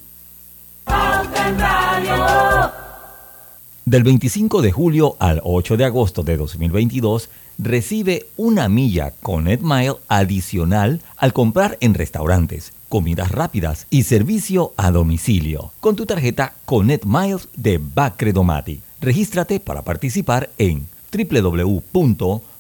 Del 25 de julio al 8 de agosto de 2022, recibe una milla con adicional al comprar en restaurantes, comidas rápidas y servicio a domicilio con tu tarjeta Connect Miles de Bacredomatic. Regístrate para participar en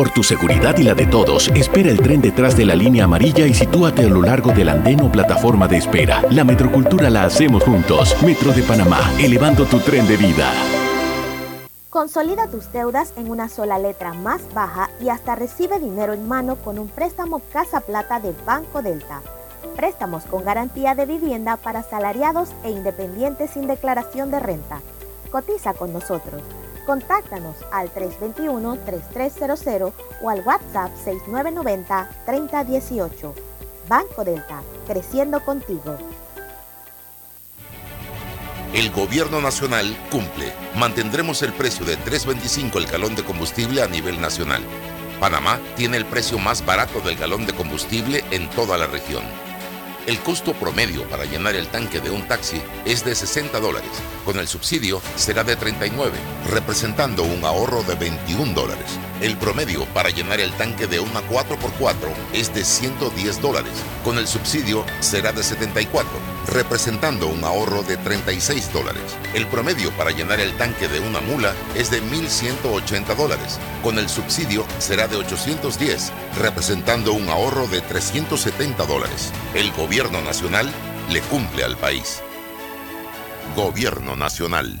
Por tu seguridad y la de todos, espera el tren detrás de la línea amarilla y sitúate a lo largo del andén o plataforma de espera. La metrocultura la hacemos juntos. Metro de Panamá, elevando tu tren de vida. Consolida tus deudas en una sola letra más baja y hasta recibe dinero en mano con un préstamo Casa Plata de Banco Delta. Préstamos con garantía de vivienda para salariados e independientes sin declaración de renta. Cotiza con nosotros Contáctanos al 321-3300 o al WhatsApp 6990-3018. Banco Delta, creciendo contigo. El gobierno nacional cumple. Mantendremos el precio de 3.25 el galón de combustible a nivel nacional. Panamá tiene el precio más barato del galón de combustible en toda la región. El costo promedio para llenar el tanque de un taxi es de 60 dólares. Con el subsidio será de 39, representando un ahorro de 21 dólares. El promedio para llenar el tanque de una 4x4 es de 110 dólares. Con el subsidio será de 74, representando un ahorro de 36 dólares. El promedio para llenar el tanque de una mula es de 1.180 dólares. Con el subsidio será de 810, representando un ahorro de 370 dólares. El gobierno nacional le cumple al país. Gobierno Nacional.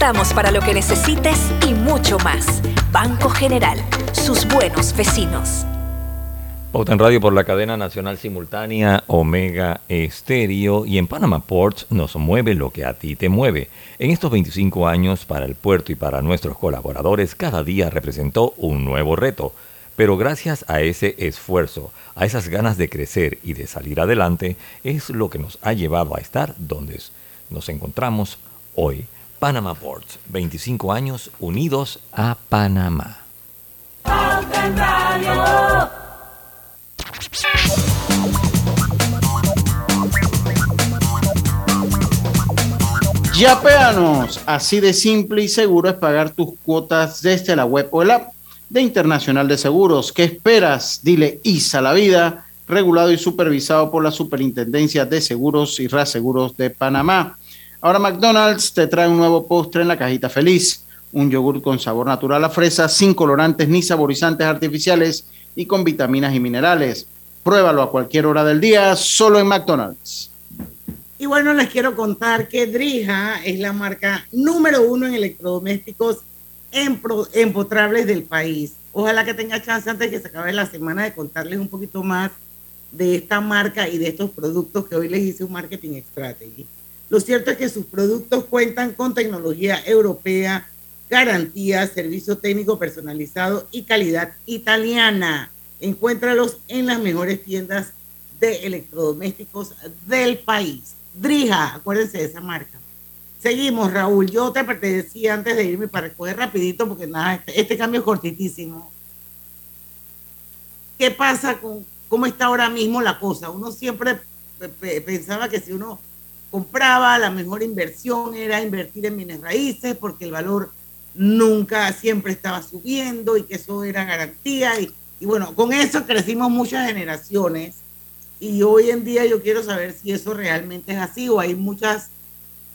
Estamos para lo que necesites y mucho más. Banco General, sus buenos vecinos. Pauta Radio por la cadena nacional simultánea Omega Estéreo y en Panama Ports nos mueve lo que a ti te mueve. En estos 25 años para el puerto y para nuestros colaboradores cada día representó un nuevo reto. Pero gracias a ese esfuerzo, a esas ganas de crecer y de salir adelante, es lo que nos ha llevado a estar donde nos encontramos hoy. Panama Ports, 25 años unidos a Panamá. Radio. Yapeanos, así de simple y seguro es pagar tus cuotas desde la web o el app de Internacional de Seguros. ¿Qué esperas? Dile ISA la vida, regulado y supervisado por la Superintendencia de Seguros y Reaseguros de Panamá. Ahora McDonald's te trae un nuevo postre en la cajita feliz, un yogur con sabor natural a fresa, sin colorantes ni saborizantes artificiales y con vitaminas y minerales. Pruébalo a cualquier hora del día, solo en McDonald's. Y bueno, les quiero contar que Drija es la marca número uno en electrodomésticos empotrables del país. Ojalá que tenga chance antes de que se acabe la semana de contarles un poquito más de esta marca y de estos productos que hoy les hice un marketing strategy. Lo cierto es que sus productos cuentan con tecnología europea, garantía, servicio técnico personalizado y calidad italiana. Encuéntralos en las mejores tiendas de electrodomésticos del país. Drija, acuérdense de esa marca. Seguimos, Raúl. Yo te decía antes de irme para recoger rapidito, porque nada, este, este cambio es cortitísimo. ¿Qué pasa con cómo está ahora mismo la cosa? Uno siempre pe- pe- pensaba que si uno compraba, la mejor inversión era invertir en bienes raíces, porque el valor nunca, siempre estaba subiendo y que eso era garantía. Y, y bueno, con eso crecimos muchas generaciones. Y hoy en día yo quiero saber si eso realmente es así o hay muchas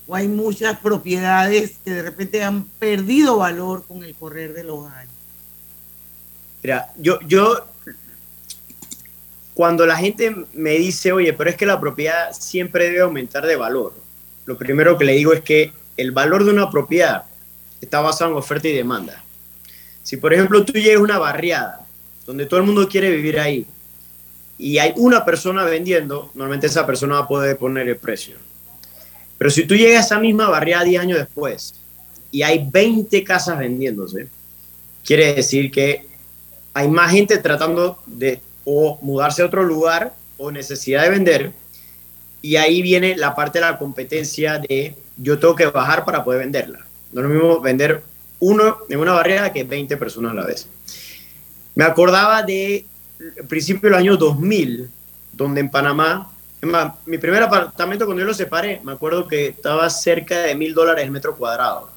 o hay muchas propiedades que de repente han perdido valor con el correr de los años. Mira, yo, yo, cuando la gente me dice, oye, pero es que la propiedad siempre debe aumentar de valor, lo primero que le digo es que el valor de una propiedad está basado en oferta y demanda. Si, por ejemplo, tú llegas a una barriada donde todo el mundo quiere vivir ahí y hay una persona vendiendo, normalmente esa persona va a poder poner el precio. Pero si tú llegas a esa misma barriada 10 años después y hay 20 casas vendiéndose, quiere decir que hay más gente tratando de o mudarse a otro lugar o necesidad de vender. Y ahí viene la parte de la competencia de yo tengo que bajar para poder venderla. No es lo mismo vender uno en una barrera que 20 personas a la vez. Me acordaba de principio del año 2000, donde en Panamá, más, mi primer apartamento cuando yo lo separé, me acuerdo que estaba cerca de mil dólares el metro cuadrado.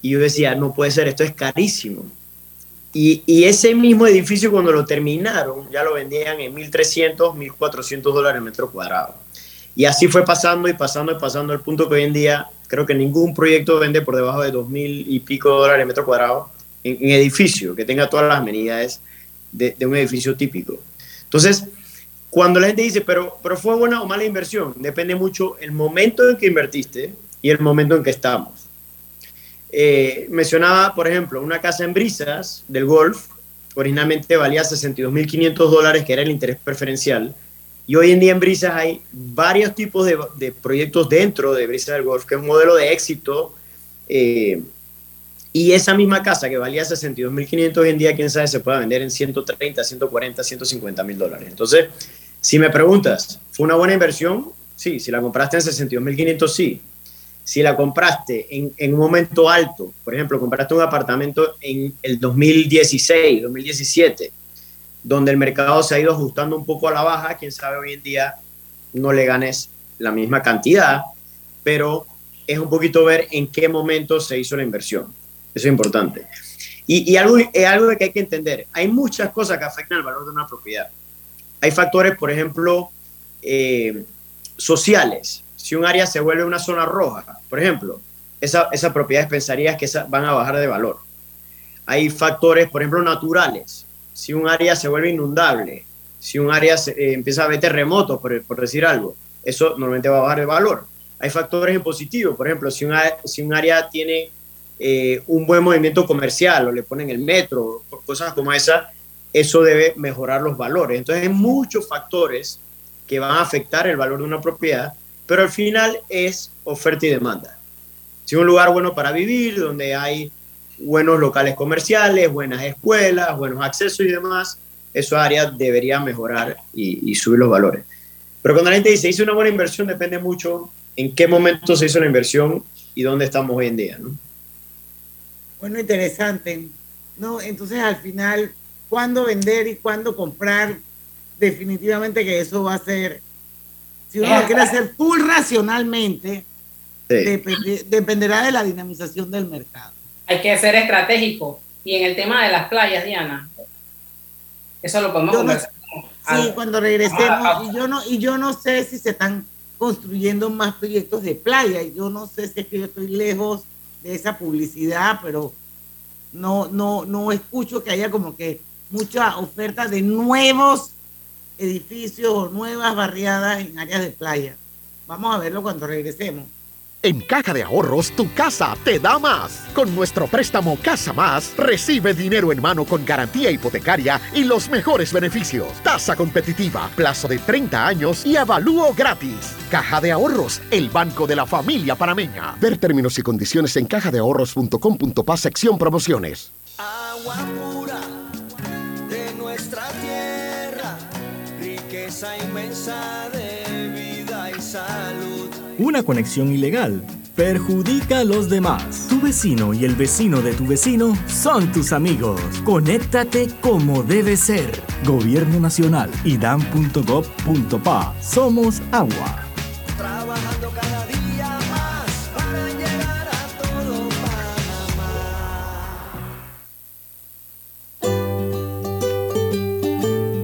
Y yo decía, no puede ser, esto es carísimo. Y, ese mismo edificio cuando lo terminaron, ya lo vendían en 1.300, 1.400 dólares metro cuadrado. Y así fue pasando y pasando y pasando al punto que hoy en día creo que ningún proyecto vende por debajo de 2.000 y pico dólares metro cuadrado en, en, edificio, que tenga todas las amenidades de, de, un edificio típico. Entonces, cuando la gente dice, pero, pero fue buena o mala inversión, depende mucho el momento en que invertiste y el momento en que estamos. Eh, mencionaba, por ejemplo, una casa en Brisas del Golf, originalmente valía 62.500 dólares, que era el interés preferencial, y hoy en día en Brisas hay varios tipos de, de proyectos dentro de Brisas del Golf, que es un modelo de éxito, eh, Y esa misma casa que valía 62.500 hoy en día, quién sabe, se puede vender en 130, 140, 150 mil dólares. Entonces, si me preguntas, ¿fue una buena inversión? Sí. Si la compraste en 62.500, sí. Si la compraste en, en, un momento alto, por ejemplo, compraste un apartamento en el 2016, 2017, donde el mercado se ha ido ajustando un poco a la baja, quién sabe hoy en día no le ganes la misma cantidad, pero es un poquito ver en qué momento se hizo la inversión. Eso es importante. Y, y algo, es algo que hay que entender. Hay muchas cosas que afectan el valor de una propiedad. Hay factores, por ejemplo, eh, sociales. Si un área se vuelve una zona roja, por ejemplo, esas esa propiedades pensarías que van a bajar de valor. Hay factores, por ejemplo, naturales. Si un área se vuelve inundable, si un área se, eh, empieza a haber terremotos, por, decir algo, eso normalmente va a bajar de valor. Hay factores en positivo, por ejemplo, si un, si un área tiene eh, un buen movimiento comercial o le ponen el metro, cosas como esa, eso debe mejorar los valores. Entonces hay muchos factores que van a afectar el valor de una propiedad, pero al final es oferta y demanda. Si un lugar bueno para vivir, donde hay buenos locales comerciales, buenas escuelas, buenos accesos y demás, esa área debería mejorar y, y, subir los valores. Pero cuando la gente dice, hice una buena inversión, depende mucho en qué momento se hizo la inversión y dónde estamos hoy en día. ¿no? Bueno, interesante. ¿no? Entonces, al final, ¿cuándo vender y cuándo comprar? Definitivamente que eso va a ser, si uno lo quiere hacer full racionalmente, sí. depende, dependerá de la dinamización del mercado. Hay que ser estratégico. Y en el tema de las playas, Diana, eso lo podemos yo conversar. No, sí, cuando regresemos. Y yo, no, y yo no sé si se están construyendo más proyectos de playa. Y yo no sé si es que yo estoy lejos de esa publicidad, pero no, no, no escucho que haya como que mucha oferta de nuevos edificios o nuevas barriadas en áreas de playa. Vamos a verlo cuando regresemos. En Caja de Ahorros, tu casa te da más. Con nuestro préstamo Casa Más, recibe dinero en mano con garantía hipotecaria y los mejores beneficios. Tasa competitiva, plazo de 30 años y avalúo gratis. Caja de Ahorros, el banco de la familia panameña. Ver términos y condiciones en cajadeahorros.com.pa sección promociones. Agua inmensa de vida y salud. Una conexión ilegal perjudica a los demás. Tu vecino y el vecino de tu vecino son tus amigos. Conéctate como debe ser. Gobierno Nacional, idam.gov.pa. Somos agua. Trabajando cada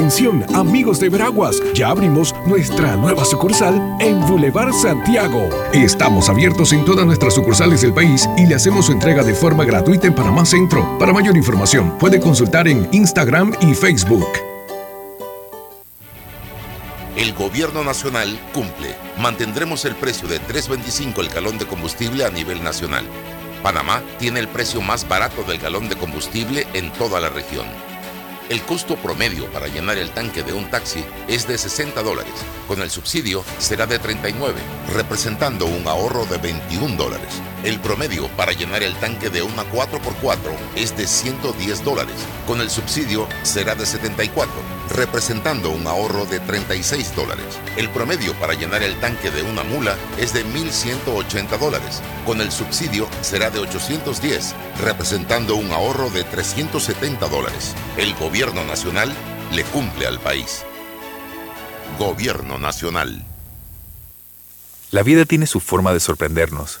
Atención, amigos de Veraguas, ya abrimos nuestra nueva sucursal en Boulevard Santiago. Estamos abiertos en todas nuestras sucursales del país y le hacemos su entrega de forma gratuita en Panamá Centro. Para mayor información, puede consultar en Instagram y Facebook. El gobierno nacional cumple. Mantendremos el precio de 3.25 el galón de combustible a nivel nacional. Panamá tiene el precio más barato del galón de combustible en toda la región. El costo promedio para llenar el tanque de un taxi es de 60 dólares. Con el subsidio será de 39, representando un ahorro de 21 dólares. El promedio para llenar el tanque de una 4x4 es de 110 dólares. Con el subsidio será de 74, representando un ahorro de 36 dólares. El promedio para llenar el tanque de una mula es de 1.180 dólares. Con el subsidio será de 810, representando un ahorro de 370 dólares. El gobierno nacional le cumple al país. Gobierno nacional. La vida tiene su forma de sorprendernos,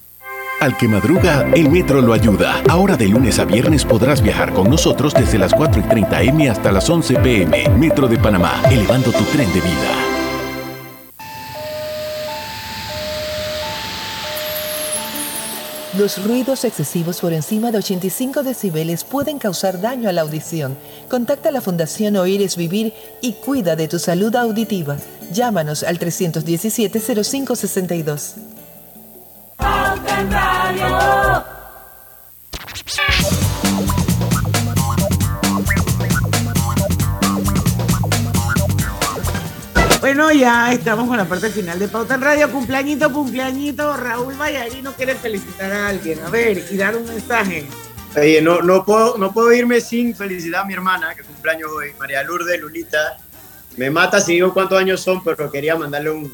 Al que madruga, el metro lo ayuda. Ahora de lunes a viernes podrás viajar con nosotros desde las 4 y 30 M hasta las 11 PM. Metro de Panamá, elevando tu tren de vida. Los ruidos excesivos por encima de 85 decibeles pueden causar daño a la audición. Contacta a la Fundación Oír es Vivir y cuida de tu salud auditiva. Llámanos al 317-0562. Bueno, ya estamos con la parte final de Pauta en Radio. Cumpleañito, cumpleañito. Raúl Vallarino quiere felicitar a alguien. A ver, y dar un mensaje. Oye, no, no, puedo, no puedo irme sin felicitar a mi hermana, que cumpleaños hoy, María Lourdes Lulita. Me mata si digo cuántos años son, pero quería mandarle un,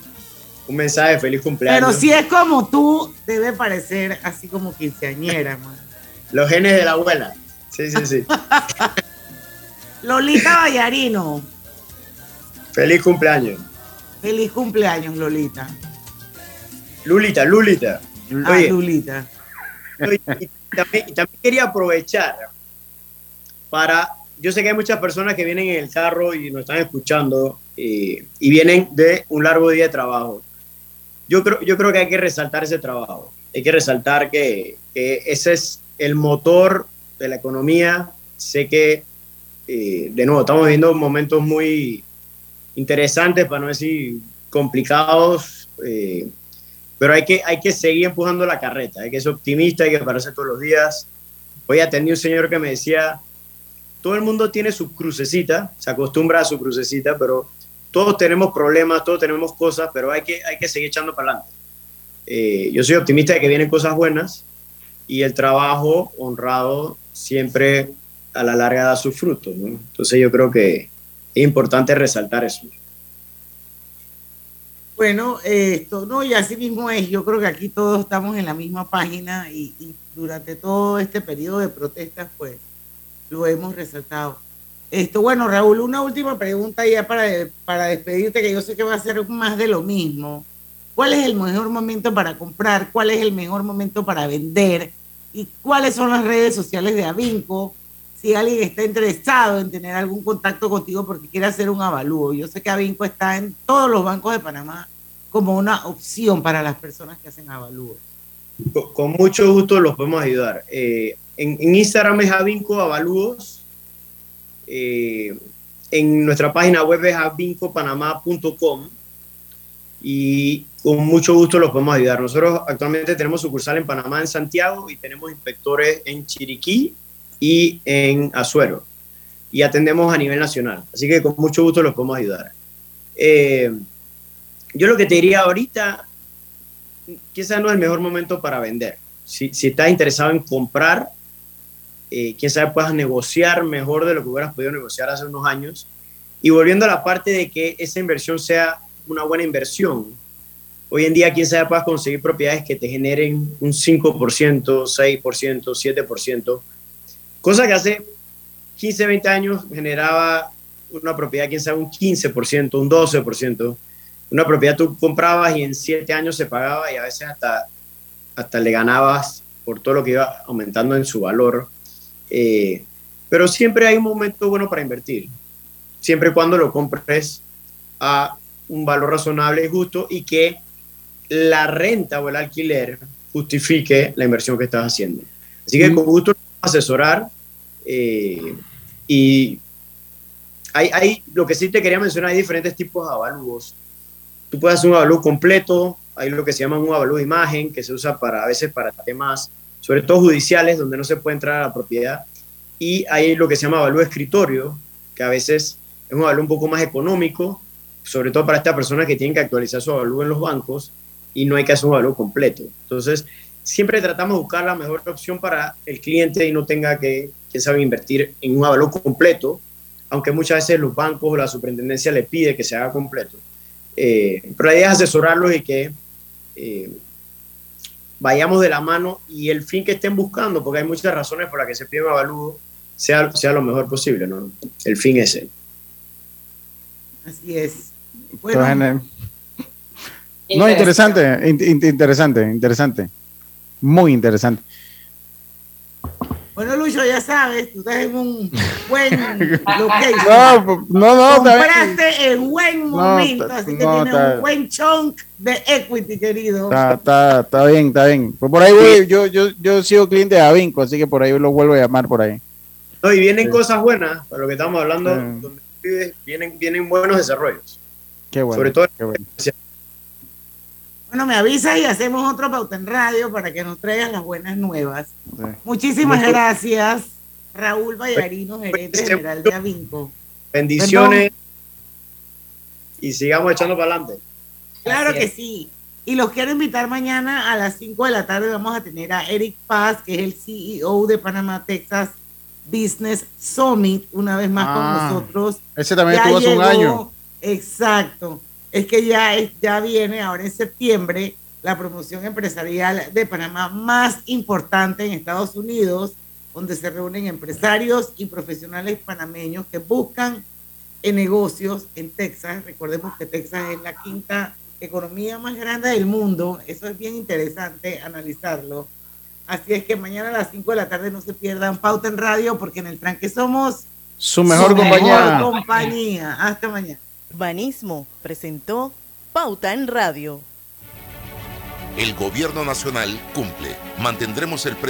un mensaje de feliz cumpleaños. Pero si es como tú, debe parecer así como quinceañera, man. Los genes de la abuela. Sí, sí, sí. Lolita Vallarino. feliz cumpleaños. Feliz cumpleaños, Lolita. Lulita, Lulita. Ah, Oye, Lulita. Oye, y también, y también quería aprovechar para, yo sé que hay muchas personas que vienen en el carro y nos están escuchando eh, y vienen de un largo día de trabajo. Yo creo, yo creo que hay que resaltar ese trabajo, hay que resaltar que, que ese es el motor de la economía. Sé que, eh, de nuevo, estamos viviendo momentos muy interesantes, para no decir complicados, eh, pero hay que, hay que seguir empujando la carreta, hay que ser optimista, hay que pararse todos los días. Hoy atendí un señor que me decía, todo el mundo tiene su crucecita, se acostumbra a su crucecita, pero todos tenemos problemas, todos tenemos cosas, pero hay que, hay que seguir echando para adelante. Eh, yo soy optimista de que vienen cosas buenas y el trabajo honrado siempre a la larga da sus frutos. ¿no? Entonces yo creo que es importante resaltar eso. Bueno, esto, no, y así mismo es. Yo creo que aquí todos estamos en la misma página y, y durante todo este periodo de protestas, pues, lo hemos resaltado. Esto, bueno, Raúl, una última pregunta ya para, para despedirte, que yo sé que va a ser más de lo mismo. ¿Cuál es el mejor momento para comprar? ¿Cuál es el mejor momento para vender? ¿Y cuáles son las redes sociales de Avinco? Si alguien está interesado en tener algún contacto contigo porque quiere hacer un avalúo. Yo sé que Avinco está en todos los bancos de Panamá como una opción para las personas que hacen avalúos. Con, mucho gusto los podemos ayudar. Eh, en, en, Instagram es Avinco Avalúos. Eh, en nuestra página web es avincopanamá.com y con mucho gusto los podemos ayudar. Nosotros actualmente tenemos sucursal en Panamá, en Santiago, y tenemos inspectores en Chiriquí y en Azuero. Y atendemos a nivel nacional. Así que con mucho gusto los podemos ayudar. Eh, yo lo que te diría ahorita, quizás no es el mejor momento para vender. Si, si estás interesado en comprar, eh, quién sabe, puedas negociar mejor de lo que hubieras podido negociar hace unos años. Y volviendo a la parte de que esa inversión sea una buena inversión. Hoy en día, quién sabe, puedas conseguir propiedades que te generen un 5%, 6%, 7%, cosa que hace 15, 20 años generaba una propiedad, quién sabe, un 15%, un 12%. Una propiedad tú comprabas y en 7 años se pagaba y a veces hasta, hasta le ganabas por todo lo que iba aumentando en su valor. Eh, pero siempre hay un momento bueno para invertir, siempre y cuando lo compres a un valor razonable y justo y que la renta o el alquiler justifique la inversión que estás haciendo. Así que con gusto asesorar eh, y hay, hay, lo que sí te quería mencionar, hay diferentes tipos de avalúos. Tú puedes hacer un avalúo completo, hay lo que se llama un avalúo de imagen, que se usa para a veces para temas, sobre todo judiciales, donde no se puede entrar a la propiedad, y hay lo que se llama avalúo de escritorio, que a veces es un avalúo un poco más económico, sobre todo para estas personas que tienen que actualizar su avalúo en los bancos y no hay que hacer un avalúo completo. Entonces, siempre tratamos de buscar la mejor opción para el cliente y no tenga que, quién sabe, invertir en un avalúo completo, aunque muchas veces los bancos o la superintendencia le pide que se haga completo. Eh, pero la idea es asesorarlos y que eh, vayamos de la mano y el fin que estén buscando, porque hay muchas razones por las que se pide un avalúo, sea, sea lo mejor posible, ¿no? El fin es el. Así es. Bueno, no, interesante, in- in- interesante, interesante. Muy interesante. Bueno, Lucho, ya sabes, tú estás en un buen location. No, no, no, está bien. Compraste en buen No, momento, así que no, tienes un buen chunk de equity, querido. Está, está, está bien, está bien. Pues por ahí voy, yo, yo, yo sigo cliente de Avinco, así que por ahí lo vuelvo a llamar por ahí. No, y vienen Sí. cosas buenas, para lo que estamos hablando, Sí. donde vives, vienen, vienen buenos desarrollos. Qué bueno. Sobre todo qué bueno. Bueno, me avisas y hacemos otro pauta en radio para que nos traigas las buenas nuevas. Muchísimas Mucho- gracias, Raúl Vallarino, gerente general de Avinco. Bendiciones y sigamos echando para adelante. Claro Así que es. sí. Y los quiero invitar mañana a las 5 de la tarde. Vamos a tener a Eric Paz, que es el CEO de Panamá, Texas Business Summit, una vez más Ah, con nosotros. ese también Ya estuvo hace un año. Exacto. Es que ya, es- ya viene ahora en septiembre la promoción empresarial de Panamá más importante en Estados Unidos, donde se reúnen empresarios y profesionales panameños que buscan en negocios en Texas. Recordemos que Texas es la quinta economía más grande del mundo. Eso es bien interesante analizarlo. Así es que mañana a las 5 de la tarde no se pierdan Pauta en Radio porque en el tranque somos Su mejor compañía. compañía. Hasta mañana. Urbanismo presentó Pauta en Radio. El gobierno nacional cumple. Mantendremos el precio